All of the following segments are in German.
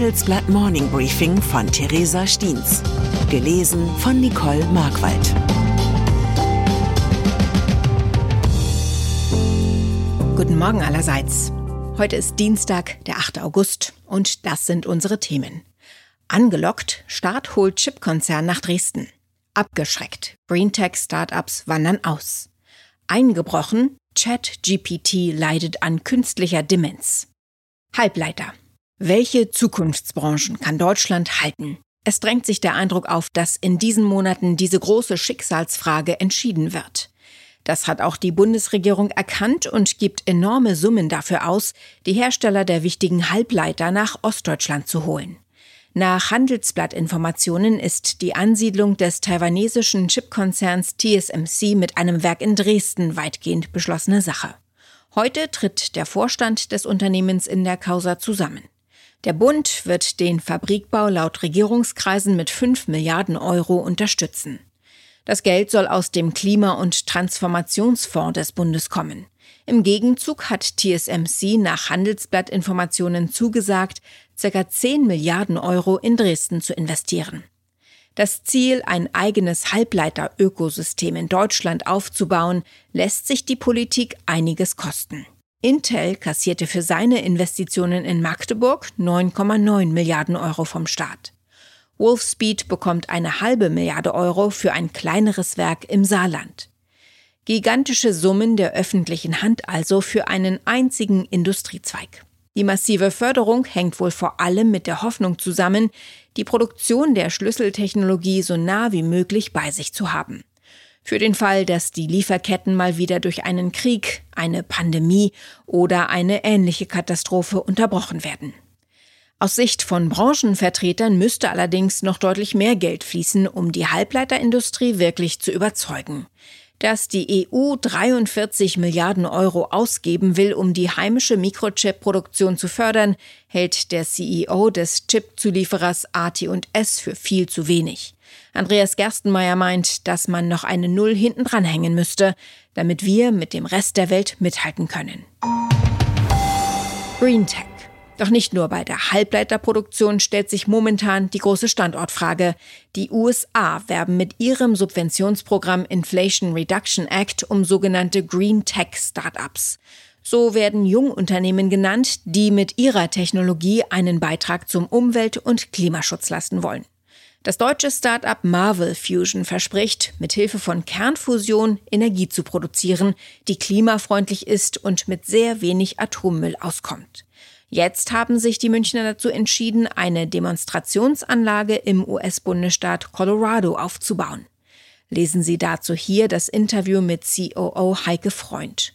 Handelsblatt Morning Briefing von Theresa Stiens. Gelesen von Nicole Markwald. Guten Morgen allerseits. Heute ist Dienstag, der 8. August, und das sind unsere Themen. Angelockt, Staat holt Chipkonzern nach Dresden. Abgeschreckt, Greentech-Startups wandern aus. Eingebrochen, ChatGPT leidet an künstlicher Demenz. Halbleiter. Welche Zukunftsbranchen kann Deutschland halten? Es drängt sich der Eindruck auf, dass in diesen Monaten diese große Schicksalsfrage entschieden wird. Das hat auch die Bundesregierung erkannt und gibt enorme Summen dafür aus, die Hersteller der wichtigen Halbleiter nach Ostdeutschland zu holen. Nach Handelsblattinformationen ist die Ansiedlung des taiwanesischen Chipkonzerns TSMC mit einem Werk in Dresden weitgehend beschlossene Sache. Heute tritt der Vorstand des Unternehmens in der Causa zusammen. Der Bund wird den Fabrikbau laut Regierungskreisen mit 5 Milliarden Euro unterstützen. Das Geld soll aus dem Klima- und Transformationsfonds des Bundes kommen. Im Gegenzug hat TSMC nach Handelsblattinformationen zugesagt, ca. 10 Milliarden Euro in Dresden zu investieren. Das Ziel, ein eigenes Halbleiter-Ökosystem in Deutschland aufzubauen, lässt sich die Politik einiges kosten. Intel kassierte für seine Investitionen in Magdeburg 9,9 Milliarden Euro vom Staat. Wolfspeed bekommt eine halbe Milliarde Euro für ein kleineres Werk im Saarland. Gigantische Summen der öffentlichen Hand also für einen einzigen Industriezweig. Die massive Förderung hängt wohl vor allem mit der Hoffnung zusammen, die Produktion der Schlüsseltechnologie so nah wie möglich bei sich zu haben. Für den Fall, dass die Lieferketten mal wieder durch einen Krieg, eine Pandemie oder eine ähnliche Katastrophe unterbrochen werden. Aus Sicht von Branchenvertretern müsste allerdings noch deutlich mehr Geld fließen, um die Halbleiterindustrie wirklich zu überzeugen. Dass die EU 43 Milliarden Euro ausgeben will, um die heimische Mikrochip-Produktion zu fördern, hält der CEO des Chip-Zulieferers AT&S für viel zu wenig. Andreas Gerstenmeier meint, dass man noch eine Null hinten dranhängen müsste, damit wir mit dem Rest der Welt mithalten können. Green. Doch nicht nur bei der Halbleiterproduktion stellt sich momentan die große Standortfrage. Die USA werben mit ihrem Subventionsprogramm Inflation Reduction Act um sogenannte Green Tech Startups. So werden Jungunternehmen genannt, die mit ihrer Technologie einen Beitrag zum Umwelt- und Klimaschutz leisten wollen. Das deutsche Start-up Marvel Fusion verspricht, mit Hilfe von Kernfusion Energie zu produzieren, die klimafreundlich ist und mit sehr wenig Atommüll auskommt. Jetzt haben sich die Münchner dazu entschieden, eine Demonstrationsanlage im US-Bundesstaat Colorado aufzubauen. Lesen Sie dazu hier das Interview mit COO Heike Freund.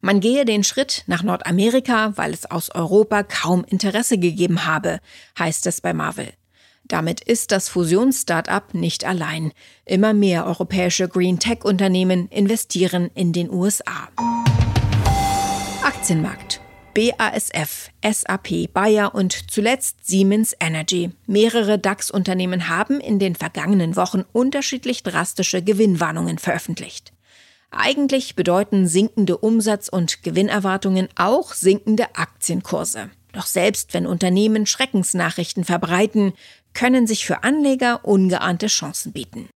Man gehe den Schritt nach Nordamerika, weil es aus Europa kaum Interesse gegeben habe, heißt es bei Marvel. Damit ist das Fusions-Startup nicht allein. Immer mehr europäische Green Tech-Unternehmen investieren in den USA. Aktienmarkt. BASF, SAP, Bayer und zuletzt Siemens Energy. Mehrere DAX-Unternehmen haben in den vergangenen Wochen unterschiedlich drastische Gewinnwarnungen veröffentlicht. Eigentlich bedeuten sinkende Umsatz- und Gewinnerwartungen auch sinkende Aktienkurse. Doch selbst wenn Unternehmen Schreckensnachrichten verbreiten, können sich für Anleger ungeahnte Chancen bieten.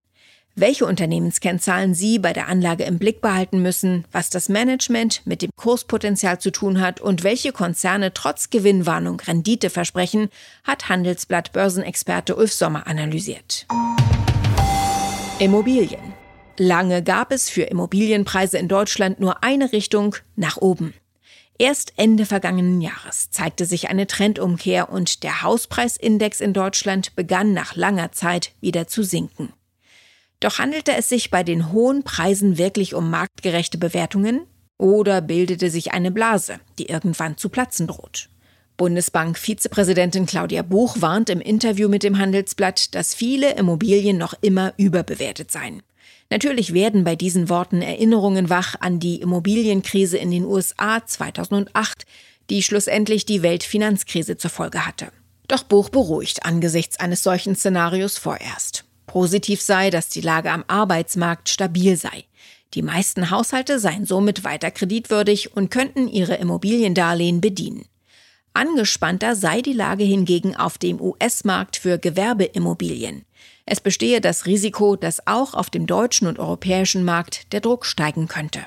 Welche Unternehmenskennzahlen Sie bei der Anlage im Blick behalten müssen, was das Management mit dem Kurspotenzial zu tun hat und welche Konzerne trotz Gewinnwarnung Rendite versprechen, hat Handelsblatt Börsenexperte Ulf Sommer analysiert. Immobilien. Lange gab es für Immobilienpreise in Deutschland nur eine Richtung nach oben. Erst Ende vergangenen Jahres zeigte sich eine Trendumkehr und der Hauspreisindex in Deutschland begann nach langer Zeit wieder zu sinken. Doch handelte es sich bei den hohen Preisen wirklich um marktgerechte Bewertungen oder bildete sich eine Blase, die irgendwann zu platzen droht? Bundesbank-Vizepräsidentin Claudia Buch warnt im Interview mit dem Handelsblatt, dass viele Immobilien noch immer überbewertet seien. Natürlich werden bei diesen Worten Erinnerungen wach an die Immobilienkrise in den USA 2008, die schlussendlich die Weltfinanzkrise zur Folge hatte. Doch Buch beruhigt angesichts eines solchen Szenarios vorerst. Positiv sei, dass die Lage am Arbeitsmarkt stabil sei. Die meisten Haushalte seien somit weiter kreditwürdig und könnten ihre Immobiliendarlehen bedienen. Angespannter sei die Lage hingegen auf dem US-Markt für Gewerbeimmobilien. Es bestehe das Risiko, dass auch auf dem deutschen und europäischen Markt der Druck steigen könnte.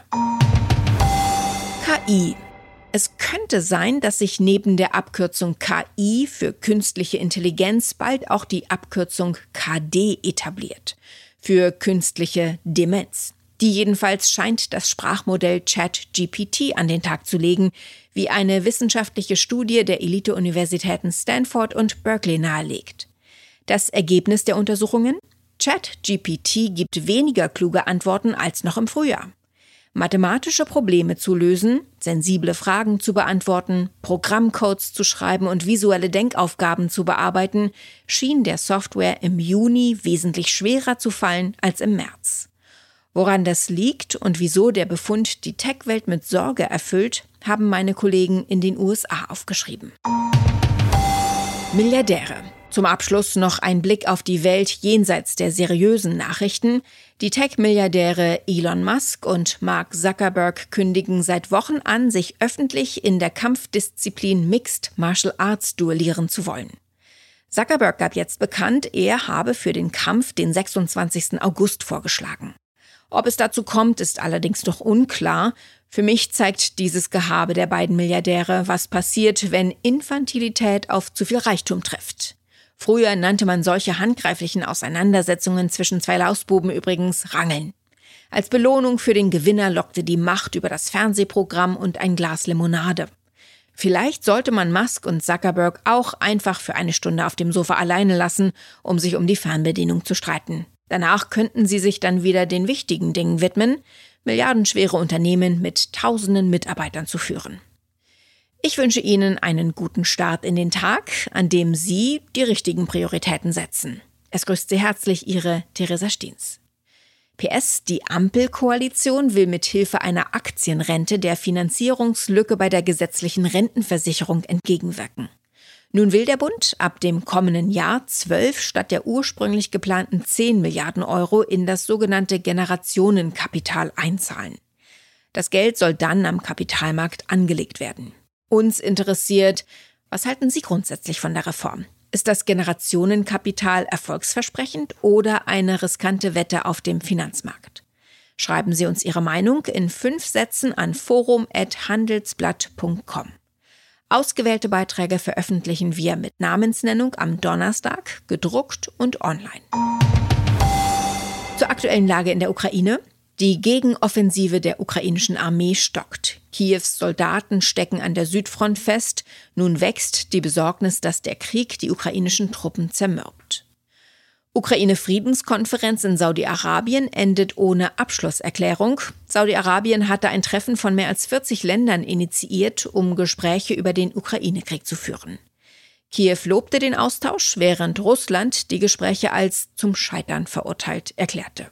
KI. Es könnte sein, dass sich neben der Abkürzung KI für künstliche Intelligenz bald auch die Abkürzung KD etabliert. Für künstliche Demenz. Die jedenfalls scheint das Sprachmodell ChatGPT an den Tag zu legen, wie eine wissenschaftliche Studie der Elite-Universitäten Stanford und Berkeley nahelegt. Das Ergebnis der Untersuchungen? ChatGPT gibt weniger kluge Antworten als noch im Frühjahr. Mathematische Probleme zu lösen, sensible Fragen zu beantworten, Programmcodes zu schreiben und visuelle Denkaufgaben zu bearbeiten, schien der Software im Juni wesentlich schwerer zu fallen als im März. Woran das liegt und wieso der Befund die Tech-Welt mit Sorge erfüllt, haben meine Kollegen in den USA aufgeschrieben. Milliardäre. Zum Abschluss noch ein Blick auf die Welt jenseits der seriösen Nachrichten. Die Tech-Milliardäre Elon Musk und Mark Zuckerberg kündigen seit Wochen an, sich öffentlich in der Kampfdisziplin Mixed Martial Arts duellieren zu wollen. Zuckerberg gab jetzt bekannt, er habe für den Kampf den 26. August vorgeschlagen. Ob es dazu kommt, ist allerdings noch unklar. Für mich zeigt dieses Gehabe der beiden Milliardäre, was passiert, wenn Infantilität auf zu viel Reichtum trifft. Früher nannte man solche handgreiflichen Auseinandersetzungen zwischen zwei Lausbuben übrigens Rangeln. Als Belohnung für den Gewinner lockte die Macht über das Fernsehprogramm und ein Glas Limonade. Vielleicht sollte man Musk und Zuckerberg auch einfach für eine Stunde auf dem Sofa alleine lassen, um sich um die Fernbedienung zu streiten. Danach könnten sie sich dann wieder den wichtigen Dingen widmen, milliardenschwere Unternehmen mit tausenden Mitarbeitern zu führen. Ich wünsche Ihnen einen guten Start in den Tag, an dem Sie die richtigen Prioritäten setzen. Es grüßt Sie herzlich Ihre Theresa Stiens. PS, die Ampelkoalition will mit Hilfe einer Aktienrente der Finanzierungslücke bei der gesetzlichen Rentenversicherung entgegenwirken. Nun will der Bund ab dem kommenden Jahr zwölf statt der ursprünglich geplanten zehn Milliarden Euro in das sogenannte Generationenkapital einzahlen. Das Geld soll dann am Kapitalmarkt angelegt werden. Uns interessiert, was halten Sie grundsätzlich von der Reform? Ist das Generationenkapital erfolgsversprechend oder eine riskante Wette auf dem Finanzmarkt? Schreiben Sie uns Ihre Meinung in fünf Sätzen an forum.handelsblatt.com. Ausgewählte Beiträge veröffentlichen wir mit Namensnennung am Donnerstag, gedruckt und online. Zur aktuellen Lage in der Ukraine. Die Gegenoffensive der ukrainischen Armee stockt. Kiews Soldaten stecken an der Südfront fest. Nun wächst die Besorgnis, dass der Krieg die ukrainischen Truppen zermürbt. Ukraine-Friedenskonferenz in Saudi-Arabien endet ohne Abschlusserklärung. Saudi-Arabien hatte ein Treffen von mehr als 40 Ländern initiiert, um Gespräche über den Ukraine-Krieg zu führen. Kiew lobte den Austausch, während Russland die Gespräche als zum Scheitern verurteilt erklärte.